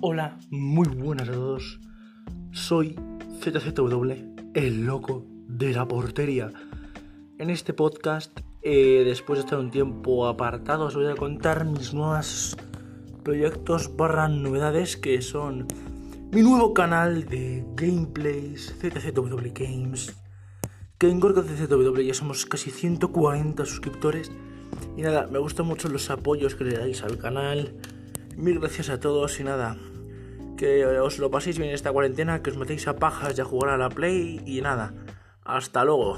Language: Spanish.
Hola, muy buenas a todos. Soy ZZW, el loco de la portería. En este podcast, eh, después de estar un tiempo apartado, os voy a contar mis nuevos proyectos barra novedades que son mi nuevo canal de gameplays ZZW Games. Que en Gorka ZZW ya somos casi 140 suscriptores. Y nada, me gustan mucho los apoyos que le dais al canal. Mil gracias a todos y nada. Que os lo paséis bien esta cuarentena, que os metéis a pajas y a jugar a la Play y nada. Hasta luego.